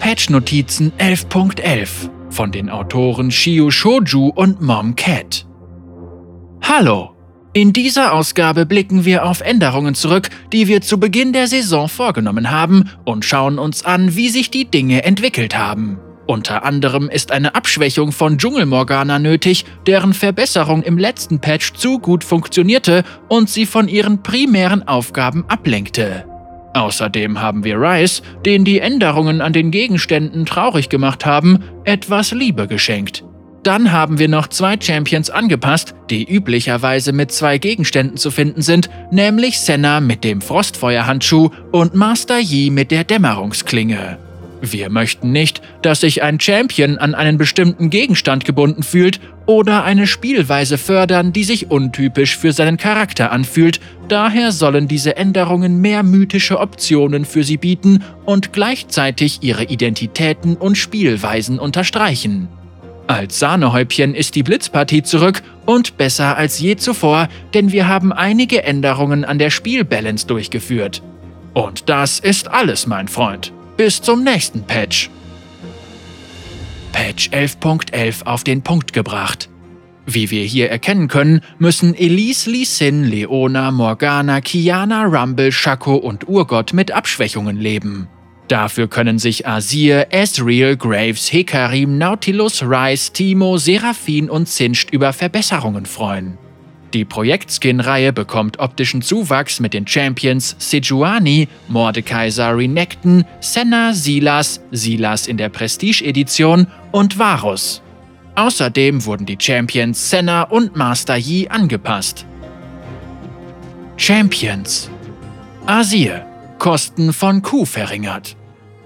Patch-Notizen 11.11 von den Autoren Shio Shoju und Mom Cat. Hallo! In dieser Ausgabe blicken wir auf Änderungen zurück, die wir zu Beginn der Saison vorgenommen haben und schauen uns an, wie sich die Dinge entwickelt haben. Unter anderem ist eine Abschwächung von Dschungelmorgana nötig, deren Verbesserung im letzten Patch zu gut funktionierte und sie von ihren primären Aufgaben ablenkte. Außerdem haben wir Rice, den die Änderungen an den Gegenständen traurig gemacht haben, etwas Liebe geschenkt. Dann haben wir noch zwei Champions angepasst, die üblicherweise mit zwei Gegenständen zu finden sind, nämlich Senna mit dem Frostfeuerhandschuh und Master Yi mit der Dämmerungsklinge. Wir möchten nicht, dass sich ein Champion an einen bestimmten Gegenstand gebunden fühlt oder eine Spielweise fördern, die sich untypisch für seinen Charakter anfühlt, daher sollen diese Änderungen mehr mythische Optionen für sie bieten und gleichzeitig ihre Identitäten und Spielweisen unterstreichen. Als Sahnehäubchen ist die Blitzpartie zurück und besser als je zuvor, denn wir haben einige Änderungen an der Spielbalance durchgeführt. Und das ist alles, mein Freund. Bis zum nächsten Patch. Patch 11.11 auf den Punkt gebracht. Wie wir hier erkennen können, müssen Elise, Lee Sin, Leona, Morgana, Kiana, Rumble, Shaco und Urgott mit Abschwächungen leben. Dafür können sich Azir, Ezreal, Graves, Hekarim, Nautilus, Rice, Timo, Seraphin und Singed über Verbesserungen freuen. Die Projektskin-Reihe bekommt optischen Zuwachs mit den Champions Sejuani, Mordekaiser Renekton, Senna, Silas, Silas in der Prestige-Edition und Varus. Außerdem wurden die Champions Senna und Master Yi angepasst. Champions Azir Kosten von Q verringert.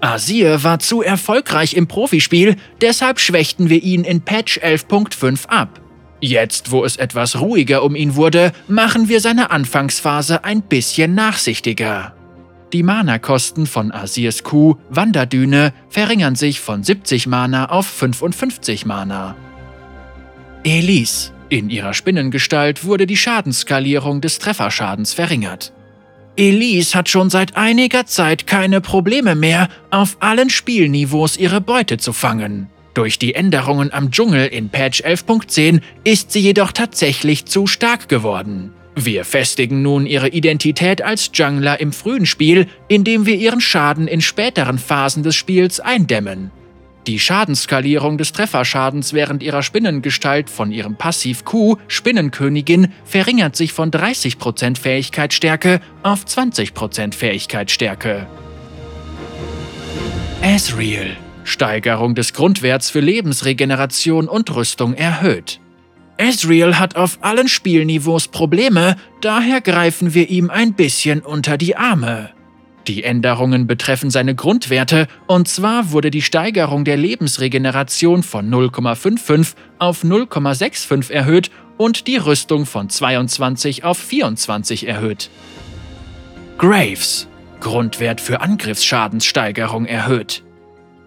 Azir war zu erfolgreich im Profispiel, deshalb schwächten wir ihn in Patch 11.5 ab. Jetzt, wo es etwas ruhiger um ihn wurde, machen wir seine Anfangsphase ein bisschen nachsichtiger. Die Mana-Kosten von Azirs Q, Wanderdüne, verringern sich von 70 Mana auf 55 Mana. Elise. In ihrer Spinnengestalt wurde die Schadensskalierung des Trefferschadens verringert. Elise hat schon seit einiger Zeit keine Probleme mehr, auf allen Spielniveaus ihre Beute zu fangen. Durch die Änderungen am Dschungel in Patch 11.10 ist sie jedoch tatsächlich zu stark geworden. Wir festigen nun ihre Identität als Jungler im frühen Spiel, indem wir ihren Schaden in späteren Phasen des Spiels eindämmen. Die Schadensskalierung des Trefferschadens während ihrer Spinnengestalt von ihrem Passiv Q, Spinnenkönigin, verringert sich von 30% Fähigkeitsstärke auf 20% Fähigkeitsstärke. Ezreal Steigerung des Grundwerts für Lebensregeneration und Rüstung erhöht. Ezreal hat auf allen Spielniveaus Probleme, daher greifen wir ihm ein bisschen unter die Arme. Die Änderungen betreffen seine Grundwerte, und zwar wurde die Steigerung der Lebensregeneration von 0,55 auf 0,65 erhöht und die Rüstung von 22 auf 24 erhöht. Graves Grundwert für Angriffsschadenssteigerung erhöht.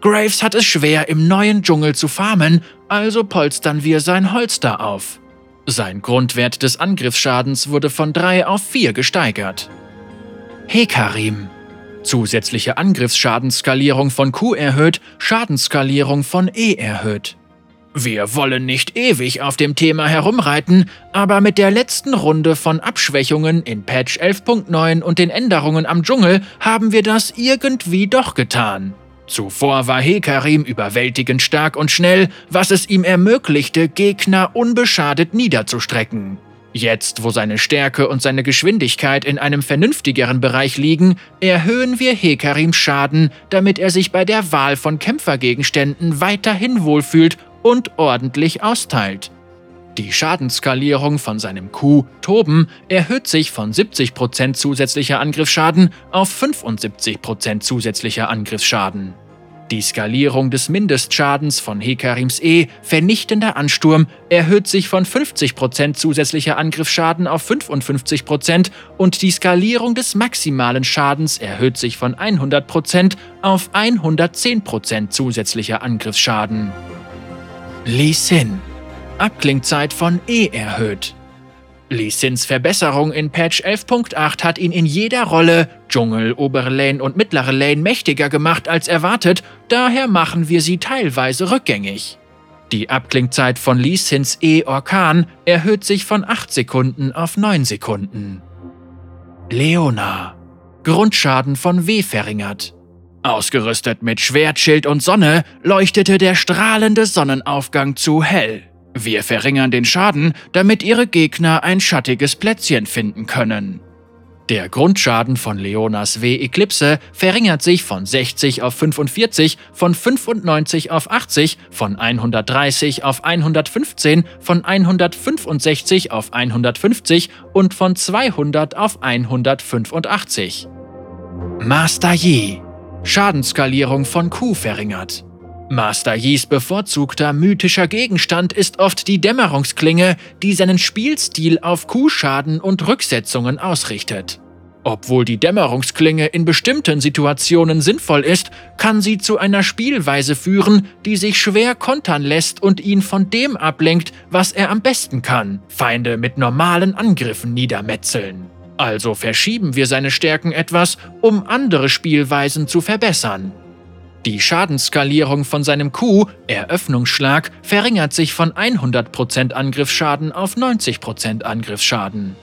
Graves hat es schwer, im neuen Dschungel zu farmen, also polstern wir sein Holster auf. Sein Grundwert des Angriffsschadens wurde von 3 auf 4 gesteigert. Hekarim Zusätzliche Angriffsschadenskalierung von Q erhöht, Schadensskalierung von E erhöht. Wir wollen nicht ewig auf dem Thema herumreiten, aber mit der letzten Runde von Abschwächungen in Patch 11.9 und den Änderungen am Dschungel haben wir das irgendwie doch getan. Zuvor war Hekarim überwältigend stark und schnell, was es ihm ermöglichte, Gegner unbeschadet niederzustrecken. Jetzt, wo seine Stärke und seine Geschwindigkeit in einem vernünftigeren Bereich liegen, erhöhen wir Hekarims Schaden, damit er sich bei der Wahl von Kämpfergegenständen weiterhin wohlfühlt und ordentlich austeilt. Die Schadensskalierung von seinem Q, Toben, erhöht sich von 70% zusätzlicher Angriffsschaden auf 75% zusätzlicher Angriffsschaden. Die Skalierung des Mindestschadens von Hekarims E, vernichtender Ansturm, erhöht sich von 50% zusätzlicher Angriffsschaden auf 55% und die Skalierung des maximalen Schadens erhöht sich von 100% auf 110% zusätzlicher Angriffsschaden. Lee Sin. Abklingzeit von E erhöht. Lee Sins Verbesserung in Patch 11.8 hat ihn in jeder Rolle, Dschungel, obere Lane und mittlere Lane, mächtiger gemacht als erwartet, daher machen wir sie teilweise rückgängig. Die Abklingzeit von Lee Sins E Orkan erhöht sich von 8 Sekunden auf 9 Sekunden. Leona. Grundschaden von W verringert. Ausgerüstet mit Schwert, Schild und Sonne leuchtete der strahlende Sonnenaufgang zu hell. Wir verringern den Schaden, damit ihre Gegner ein schattiges Plätzchen finden können. Der Grundschaden von Leonas W Eclipse verringert sich von 60 auf 45, von 95 auf 80, von 130 auf 115, von 165 auf 150 und von 200 auf 185. Master Yi Schadensskalierung von Q verringert. Master Yis bevorzugter mythischer Gegenstand ist oft die Dämmerungsklinge, die seinen Spielstil auf Q-Schaden und Rücksetzungen ausrichtet. Obwohl die Dämmerungsklinge in bestimmten Situationen sinnvoll ist, kann sie zu einer Spielweise führen, die sich schwer kontern lässt und ihn von dem ablenkt, was er am besten kann, Feinde mit normalen Angriffen niedermetzeln. Also verschieben wir seine Stärken etwas, um andere Spielweisen zu verbessern. Die Schadensskalierung von seinem Q, Eröffnungsschlag, verringert sich von 100% Angriffsschaden auf 90% Angriffsschaden.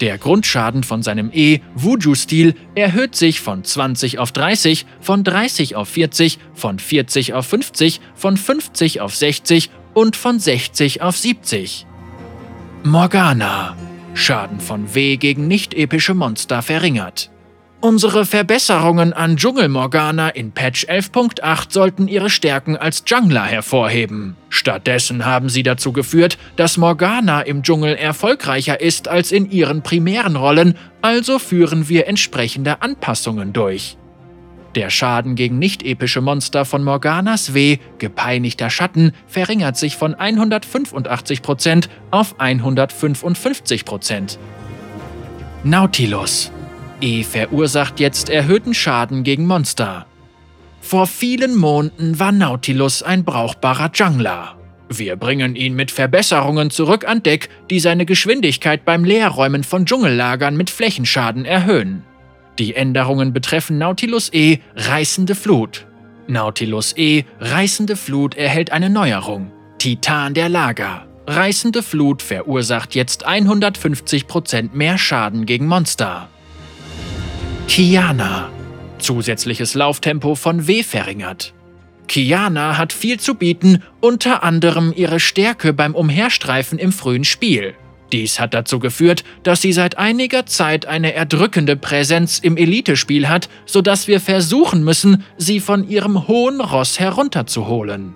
Der Grundschaden von seinem E, Wuju-Stil, erhöht sich von 20 auf 30, von 30 auf 40, von 40 auf 50, von 50 auf 60 und von 60 auf 70. Morgana Schaden von W gegen nicht-epische Monster verringert. Unsere Verbesserungen an Dschungelmorgana in Patch 11.8 sollten ihre Stärken als Jungler hervorheben. Stattdessen haben sie dazu geführt, dass Morgana im Dschungel erfolgreicher ist als in ihren primären Rollen, also führen wir entsprechende Anpassungen durch. Der Schaden gegen nicht-epische Monster von Morganas W, gepeinigter Schatten, verringert sich von 185% auf 155%. Nautilus E verursacht jetzt erhöhten Schaden gegen Monster. Vor vielen Monden war Nautilus ein brauchbarer Jungler. Wir bringen ihn mit Verbesserungen zurück an Deck, die seine Geschwindigkeit beim Leerräumen von Dschungellagern mit Flächenschaden erhöhen. Die Änderungen betreffen Nautilus E Reißende Flut. Nautilus E Reißende Flut erhält eine Neuerung. Titan der Lager. Reißende Flut verursacht jetzt 150% mehr Schaden gegen Monster. Kiana. Zusätzliches Lauftempo von W verringert. Kiana hat viel zu bieten, unter anderem ihre Stärke beim Umherstreifen im frühen Spiel. Dies hat dazu geführt, dass sie seit einiger Zeit eine erdrückende Präsenz im Elitespiel hat, sodass wir versuchen müssen, sie von ihrem hohen Ross herunterzuholen.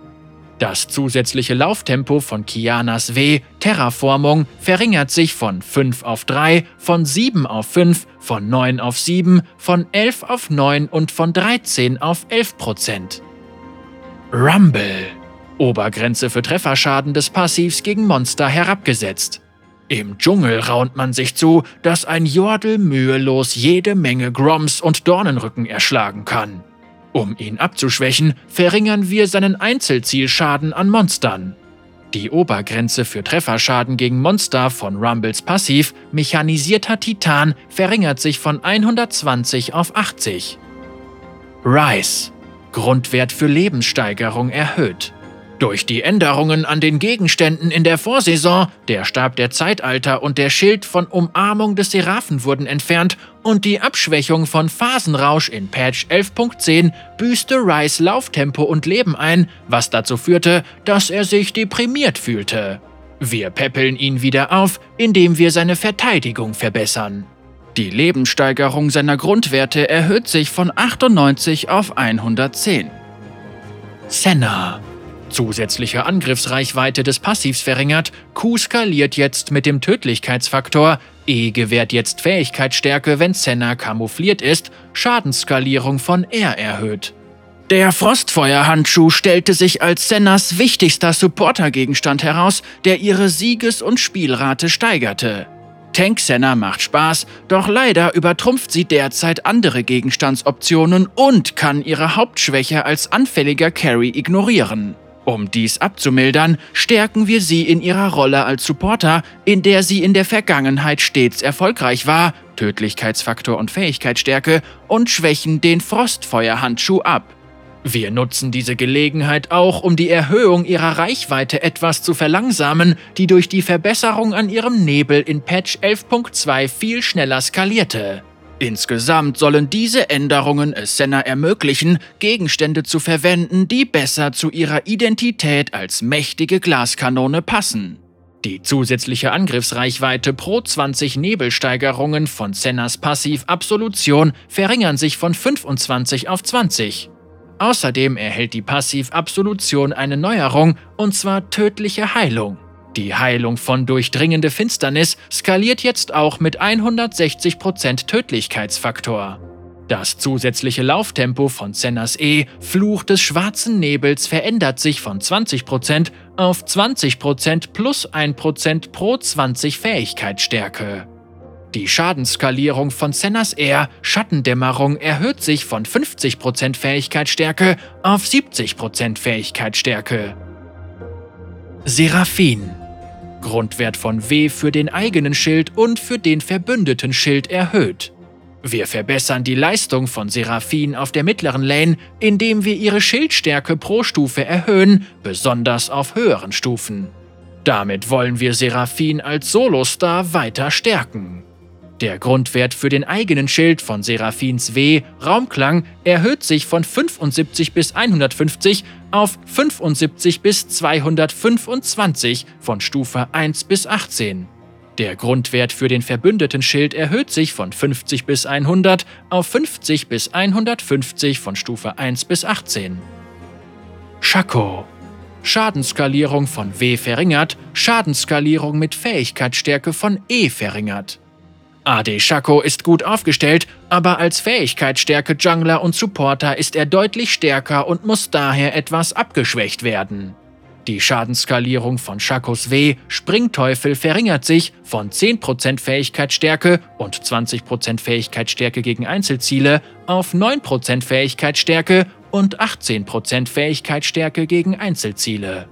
Das zusätzliche Lauftempo von Kianas W, Terraformung, verringert sich von 5 auf 3, von 7 auf 5, von 9 auf 7, von 11 auf 9 und von 13 auf 11 Prozent. Rumble. Obergrenze für Trefferschaden des Passivs gegen Monster herabgesetzt. Im Dschungel raunt man sich zu, dass ein Jordel mühelos jede Menge Groms und Dornenrücken erschlagen kann. Um ihn abzuschwächen, verringern wir seinen Einzelzielschaden an Monstern. Die Obergrenze für Trefferschaden gegen Monster von Rumbles Passiv, mechanisierter Titan, verringert sich von 120 auf 80. Rise. Grundwert für Lebenssteigerung erhöht. Durch die Änderungen an den Gegenständen in der Vorsaison, der Stab der Zeitalter und der Schild von Umarmung des Seraphen wurden entfernt und die Abschwächung von Phasenrausch in Patch 11.10 büßte Rice Lauftempo und Leben ein, was dazu führte, dass er sich deprimiert fühlte. Wir peppeln ihn wieder auf, indem wir seine Verteidigung verbessern. Die Lebenssteigerung seiner Grundwerte erhöht sich von 98 auf 110. Senna Zusätzliche Angriffsreichweite des Passivs verringert, Q skaliert jetzt mit dem Tödlichkeitsfaktor, E gewährt jetzt Fähigkeitsstärke, wenn Senna kamoufliert ist, Schadensskalierung von R erhöht. Der Frostfeuerhandschuh stellte sich als Sennas wichtigster Supportergegenstand heraus, der ihre Sieges- und Spielrate steigerte. Tank Senna macht Spaß, doch leider übertrumpft sie derzeit andere Gegenstandsoptionen und kann ihre Hauptschwäche als anfälliger Carry ignorieren. Um dies abzumildern, stärken wir sie in ihrer Rolle als Supporter, in der sie in der Vergangenheit stets erfolgreich war, Tödlichkeitsfaktor und Fähigkeitsstärke, und schwächen den Frostfeuerhandschuh ab. Wir nutzen diese Gelegenheit auch, um die Erhöhung ihrer Reichweite etwas zu verlangsamen, die durch die Verbesserung an ihrem Nebel in Patch 11.2 viel schneller skalierte. Insgesamt sollen diese Änderungen es Senna ermöglichen, Gegenstände zu verwenden, die besser zu ihrer Identität als mächtige Glaskanone passen. Die zusätzliche Angriffsreichweite pro 20 Nebelsteigerungen von Sennas Passiv Absolution verringern sich von 25 auf 20. Außerdem erhält die Passiv-Absolution eine Neuerung, und zwar tödliche Heilung. Die Heilung von durchdringende Finsternis skaliert jetzt auch mit 160% Tödlichkeitsfaktor. Das zusätzliche Lauftempo von Sennas E, Fluch des schwarzen Nebels, verändert sich von 20% auf 20% plus 1% pro 20 Fähigkeitsstärke. Die Schadensskalierung von Sennas Air Schattendämmerung erhöht sich von 50% Fähigkeitsstärke auf 70% Fähigkeitsstärke. Seraphin Grundwert von W für den eigenen Schild und für den verbündeten Schild erhöht. Wir verbessern die Leistung von Seraphin auf der mittleren Lane, indem wir ihre Schildstärke pro Stufe erhöhen, besonders auf höheren Stufen. Damit wollen wir Seraphin als Solostar weiter stärken. Der Grundwert für den eigenen Schild von Seraphins W, Raumklang, erhöht sich von 75 bis 150 auf 75 bis 225 von Stufe 1 bis 18. Der Grundwert für den verbündeten Schild erhöht sich von 50 bis 100 auf 50 bis 150 von Stufe 1 bis 18. Schako Schadensskalierung von W verringert, Schadensskalierung mit Fähigkeitsstärke von E verringert. AD Shaco ist gut aufgestellt, aber als Fähigkeitsstärke Jungler und Supporter ist er deutlich stärker und muss daher etwas abgeschwächt werden. Die Schadensskalierung von Shakos W, Springteufel, verringert sich von 10% Fähigkeitsstärke und 20% Fähigkeitsstärke gegen Einzelziele auf 9% Fähigkeitsstärke und 18% Fähigkeitsstärke gegen Einzelziele.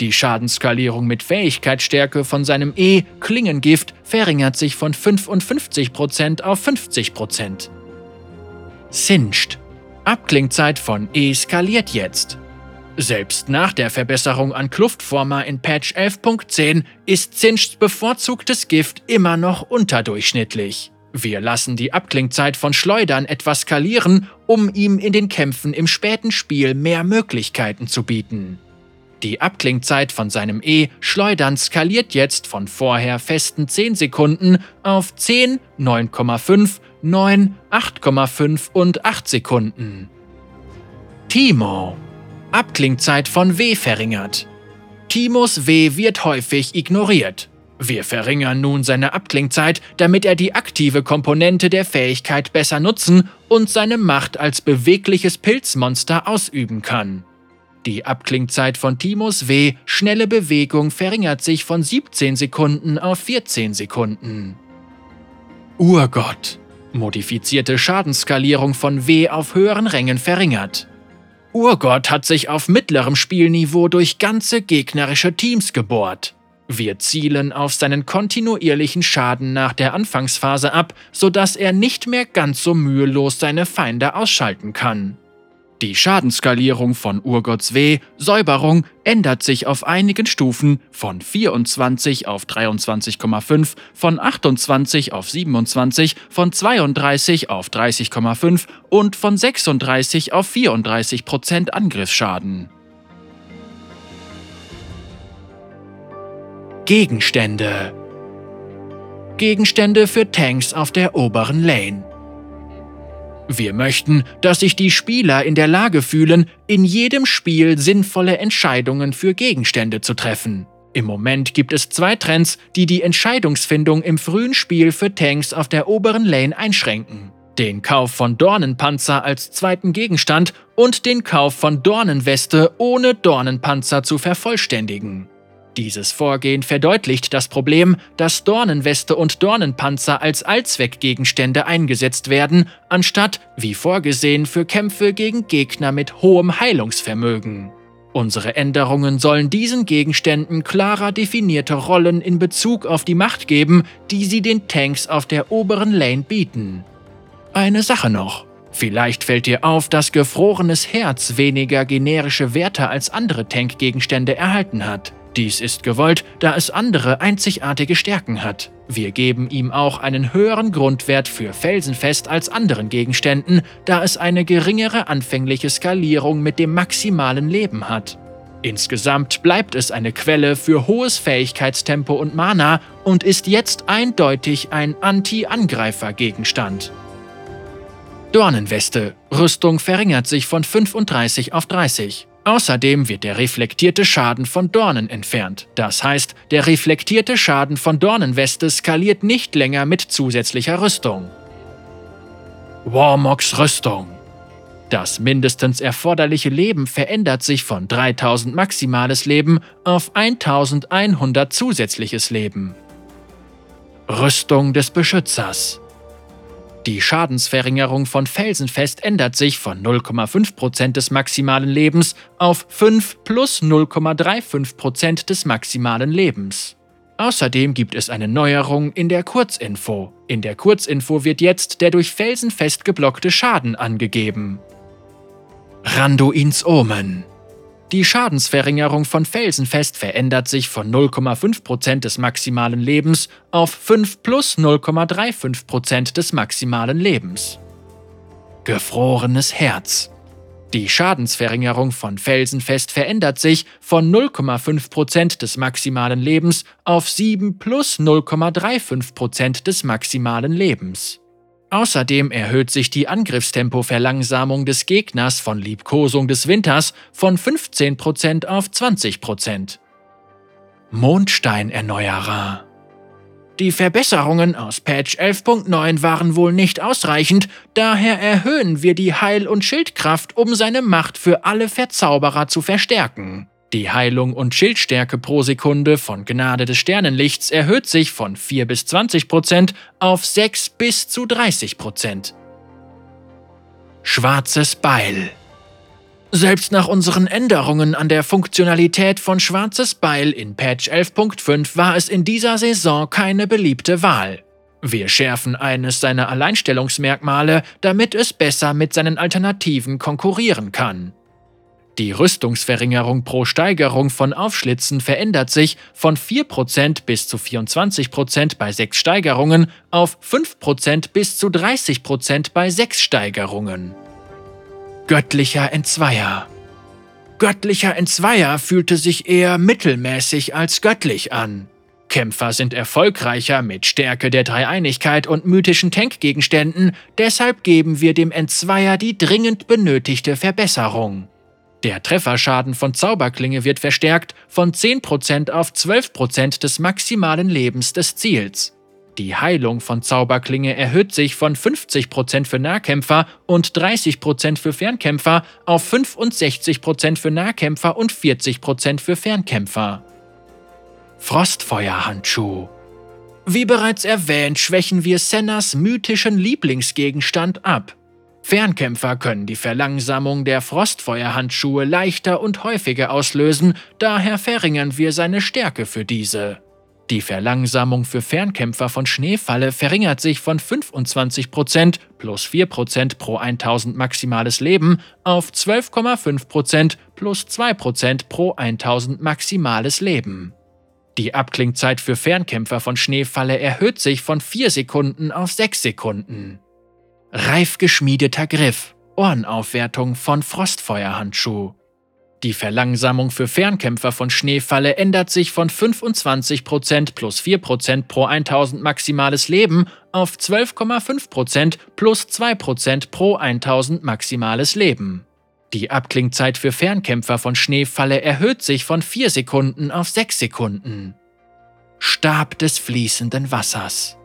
Die Schadensskalierung mit Fähigkeitsstärke von seinem E, Klingengift, verringert sich von 55% auf 50%. Singed. Abklingzeit von E skaliert jetzt. Selbst nach der Verbesserung an Kluftformer in Patch 11.10 ist Singeds bevorzugtes Gift immer noch unterdurchschnittlich. Wir lassen die Abklingzeit von Schleudern etwas skalieren, um ihm in den Kämpfen im späten Spiel mehr Möglichkeiten zu bieten. Die Abklingzeit von seinem E Schleudern skaliert jetzt von vorher festen 10 Sekunden auf 10, 9,5, 9, 8,5 und 8 Sekunden. Timo. Abklingzeit von W verringert. Timos W wird häufig ignoriert. Wir verringern nun seine Abklingzeit, damit er die aktive Komponente der Fähigkeit besser nutzen und seine Macht als bewegliches Pilzmonster ausüben kann. Die Abklingzeit von Timos W, schnelle Bewegung, verringert sich von 17 Sekunden auf 14 Sekunden. Urgott. Modifizierte Schadensskalierung von W auf höheren Rängen verringert. Urgott hat sich auf mittlerem Spielniveau durch ganze gegnerische Teams gebohrt. Wir zielen auf seinen kontinuierlichen Schaden nach der Anfangsphase ab, sodass er nicht mehr ganz so mühelos seine Feinde ausschalten kann. Die Schadensskalierung von Urgotts W, Säuberung, ändert sich auf einigen Stufen von 24 auf 23,5, von 28 auf 27, von 32 auf 30,5 und von 36 auf 34 Prozent Angriffsschaden. Gegenstände Gegenstände für Tanks auf der oberen Lane wir möchten, dass sich die Spieler in der Lage fühlen, in jedem Spiel sinnvolle Entscheidungen für Gegenstände zu treffen. Im Moment gibt es zwei Trends, die die Entscheidungsfindung im frühen Spiel für Tanks auf der oberen Lane einschränken. Den Kauf von Dornenpanzer als zweiten Gegenstand und den Kauf von Dornenweste ohne Dornenpanzer zu vervollständigen. Dieses Vorgehen verdeutlicht das Problem, dass Dornenweste und Dornenpanzer als Allzweckgegenstände eingesetzt werden, anstatt, wie vorgesehen, für Kämpfe gegen Gegner mit hohem Heilungsvermögen. Unsere Änderungen sollen diesen Gegenständen klarer definierte Rollen in Bezug auf die Macht geben, die sie den Tanks auf der oberen Lane bieten. Eine Sache noch. Vielleicht fällt dir auf, dass gefrorenes Herz weniger generische Werte als andere Tankgegenstände erhalten hat. Dies ist gewollt, da es andere einzigartige Stärken hat. Wir geben ihm auch einen höheren Grundwert für Felsenfest als anderen Gegenständen, da es eine geringere anfängliche Skalierung mit dem maximalen Leben hat. Insgesamt bleibt es eine Quelle für hohes Fähigkeitstempo und Mana und ist jetzt eindeutig ein Anti-Angreifer-Gegenstand. Dornenweste. Rüstung verringert sich von 35 auf 30. Außerdem wird der reflektierte Schaden von Dornen entfernt. Das heißt, der reflektierte Schaden von Dornenweste skaliert nicht länger mit zusätzlicher Rüstung. Warmogs Rüstung. Das mindestens erforderliche Leben verändert sich von 3000 maximales Leben auf 1100 zusätzliches Leben. Rüstung des Beschützers. Die Schadensverringerung von Felsenfest ändert sich von 0,5% des maximalen Lebens auf 5 plus 0,35% des maximalen Lebens. Außerdem gibt es eine Neuerung in der Kurzinfo. In der Kurzinfo wird jetzt der durch Felsenfest geblockte Schaden angegeben. Randuins Omen die Schadensverringerung von Felsenfest verändert sich von 0,5% des maximalen Lebens auf 5 plus 0,35% des maximalen Lebens. Gefrorenes Herz. Die Schadensverringerung von Felsenfest verändert sich von 0,5% des maximalen Lebens auf 7 plus 0,35% des maximalen Lebens. Außerdem erhöht sich die Angriffstempo-Verlangsamung des Gegners von Liebkosung des Winters von 15% auf 20%. Mondsteinerneuerer Die Verbesserungen aus Patch 11.9 waren wohl nicht ausreichend, daher erhöhen wir die Heil- und Schildkraft, um seine Macht für alle Verzauberer zu verstärken. Die Heilung und Schildstärke pro Sekunde von Gnade des Sternenlichts erhöht sich von 4 bis 20 Prozent auf 6 bis zu 30 Prozent. Schwarzes Beil selbst nach unseren Änderungen an der Funktionalität von Schwarzes Beil in Patch 11.5 war es in dieser Saison keine beliebte Wahl. Wir schärfen eines seiner Alleinstellungsmerkmale, damit es besser mit seinen Alternativen konkurrieren kann. Die Rüstungsverringerung pro Steigerung von Aufschlitzen verändert sich von 4% bis zu 24% bei 6 Steigerungen auf 5% bis zu 30% bei 6 Steigerungen. Göttlicher Entzweier Göttlicher Entzweier fühlte sich eher mittelmäßig als göttlich an. Kämpfer sind erfolgreicher mit Stärke der Dreieinigkeit und mythischen Tankgegenständen, deshalb geben wir dem Entzweier die dringend benötigte Verbesserung. Der Trefferschaden von Zauberklinge wird verstärkt von 10% auf 12% des maximalen Lebens des Ziels. Die Heilung von Zauberklinge erhöht sich von 50% für Nahkämpfer und 30% für Fernkämpfer auf 65% für Nahkämpfer und 40% für Fernkämpfer. Frostfeuerhandschuh Wie bereits erwähnt, schwächen wir Sennas mythischen Lieblingsgegenstand ab. Fernkämpfer können die Verlangsamung der Frostfeuerhandschuhe leichter und häufiger auslösen, daher verringern wir seine Stärke für diese. Die Verlangsamung für Fernkämpfer von Schneefalle verringert sich von 25% plus 4% pro 1000 maximales Leben auf 12,5% plus 2% pro 1000 maximales Leben. Die Abklingzeit für Fernkämpfer von Schneefalle erhöht sich von 4 Sekunden auf 6 Sekunden. Reif geschmiedeter Griff, Ohrenaufwertung von Frostfeuerhandschuh. Die Verlangsamung für Fernkämpfer von Schneefalle ändert sich von 25% plus 4% pro 1000 maximales Leben auf 12,5% plus 2% pro 1000 maximales Leben. Die Abklingzeit für Fernkämpfer von Schneefalle erhöht sich von 4 Sekunden auf 6 Sekunden. Stab des fließenden Wassers.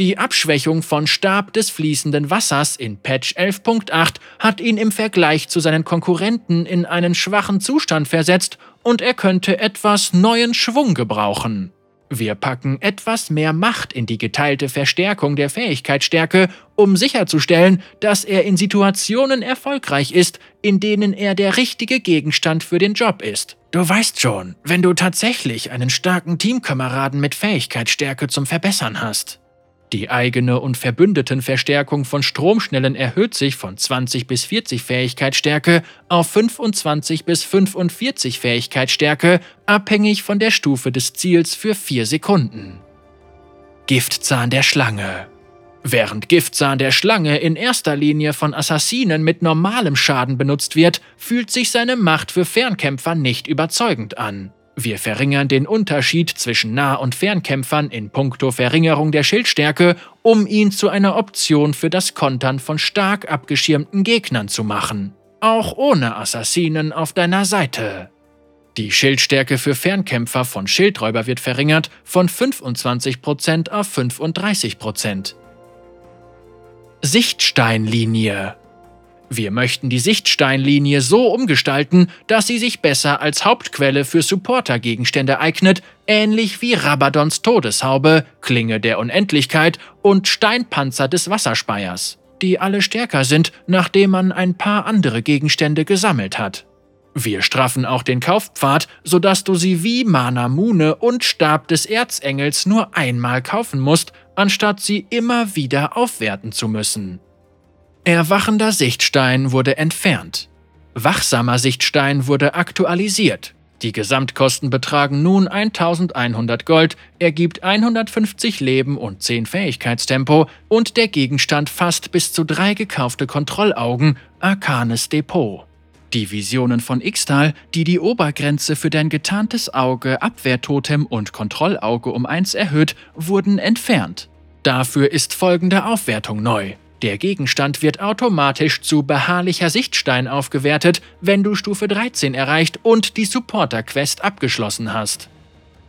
Die Abschwächung von Stab des fließenden Wassers in Patch 11.8 hat ihn im Vergleich zu seinen Konkurrenten in einen schwachen Zustand versetzt und er könnte etwas neuen Schwung gebrauchen. Wir packen etwas mehr Macht in die geteilte Verstärkung der Fähigkeitsstärke, um sicherzustellen, dass er in Situationen erfolgreich ist, in denen er der richtige Gegenstand für den Job ist. Du weißt schon, wenn du tatsächlich einen starken Teamkameraden mit Fähigkeitsstärke zum Verbessern hast. Die eigene und Verbündetenverstärkung von Stromschnellen erhöht sich von 20 bis 40 Fähigkeitsstärke auf 25 bis 45 Fähigkeitsstärke, abhängig von der Stufe des Ziels für 4 Sekunden. Giftzahn der Schlange Während Giftzahn der Schlange in erster Linie von Assassinen mit normalem Schaden benutzt wird, fühlt sich seine Macht für Fernkämpfer nicht überzeugend an. Wir verringern den Unterschied zwischen Nah- und Fernkämpfern in puncto Verringerung der Schildstärke, um ihn zu einer Option für das Kontern von stark abgeschirmten Gegnern zu machen. Auch ohne Assassinen auf deiner Seite. Die Schildstärke für Fernkämpfer von Schildräuber wird verringert von 25% auf 35%. Sichtsteinlinie wir möchten die Sichtsteinlinie so umgestalten, dass sie sich besser als Hauptquelle für Supporter-Gegenstände eignet, ähnlich wie Rabadons Todeshaube, Klinge der Unendlichkeit und Steinpanzer des Wasserspeiers, die alle stärker sind, nachdem man ein paar andere Gegenstände gesammelt hat. Wir straffen auch den Kaufpfad, sodass du sie wie Mana Mune und Stab des Erzengels nur einmal kaufen musst, anstatt sie immer wieder aufwerten zu müssen. Erwachender Sichtstein wurde entfernt. Wachsamer Sichtstein wurde aktualisiert. Die Gesamtkosten betragen nun 1100 Gold, ergibt 150 Leben und 10 Fähigkeitstempo und der Gegenstand fasst bis zu drei gekaufte Kontrollaugen, Arkanes Depot. Die Visionen von Ixtal, die die Obergrenze für dein getarntes Auge, Abwehrtotem und Kontrollauge um 1 erhöht, wurden entfernt. Dafür ist folgende Aufwertung neu. Der Gegenstand wird automatisch zu beharrlicher Sichtstein aufgewertet, wenn du Stufe 13 erreicht und die Supporter-Quest abgeschlossen hast.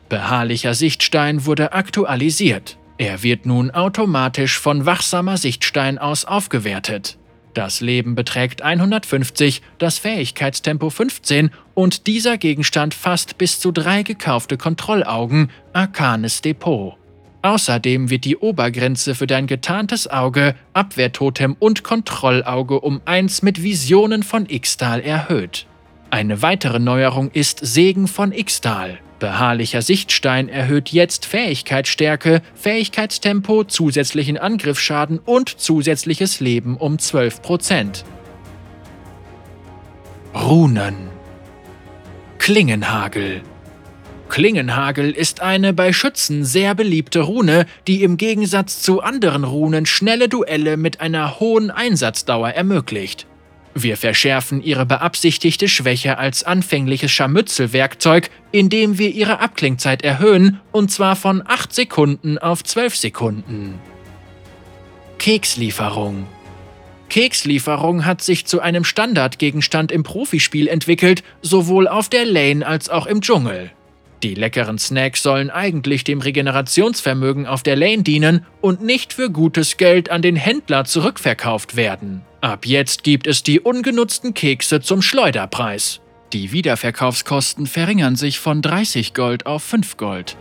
Beharrlicher Sichtstein wurde aktualisiert. Er wird nun automatisch von wachsamer Sichtstein aus aufgewertet. Das Leben beträgt 150, das Fähigkeitstempo 15 und dieser Gegenstand fasst bis zu drei gekaufte Kontrollaugen, Arkanes Depot. Außerdem wird die Obergrenze für dein getarntes Auge, Abwehrtotem und Kontrollauge um 1 mit Visionen von Ixtal erhöht. Eine weitere Neuerung ist Segen von Ixtal. Beharrlicher Sichtstein erhöht jetzt Fähigkeitsstärke, Fähigkeitstempo, zusätzlichen Angriffsschaden und zusätzliches Leben um 12%. Runen Klingenhagel Klingenhagel ist eine bei Schützen sehr beliebte Rune, die im Gegensatz zu anderen Runen schnelle Duelle mit einer hohen Einsatzdauer ermöglicht. Wir verschärfen ihre beabsichtigte Schwäche als anfängliches Scharmützelwerkzeug, indem wir ihre Abklingzeit erhöhen, und zwar von 8 Sekunden auf 12 Sekunden. Kekslieferung Kekslieferung hat sich zu einem Standardgegenstand im Profispiel entwickelt, sowohl auf der Lane als auch im Dschungel. Die leckeren Snacks sollen eigentlich dem Regenerationsvermögen auf der Lane dienen und nicht für gutes Geld an den Händler zurückverkauft werden. Ab jetzt gibt es die ungenutzten Kekse zum Schleuderpreis. Die Wiederverkaufskosten verringern sich von 30 Gold auf 5 Gold.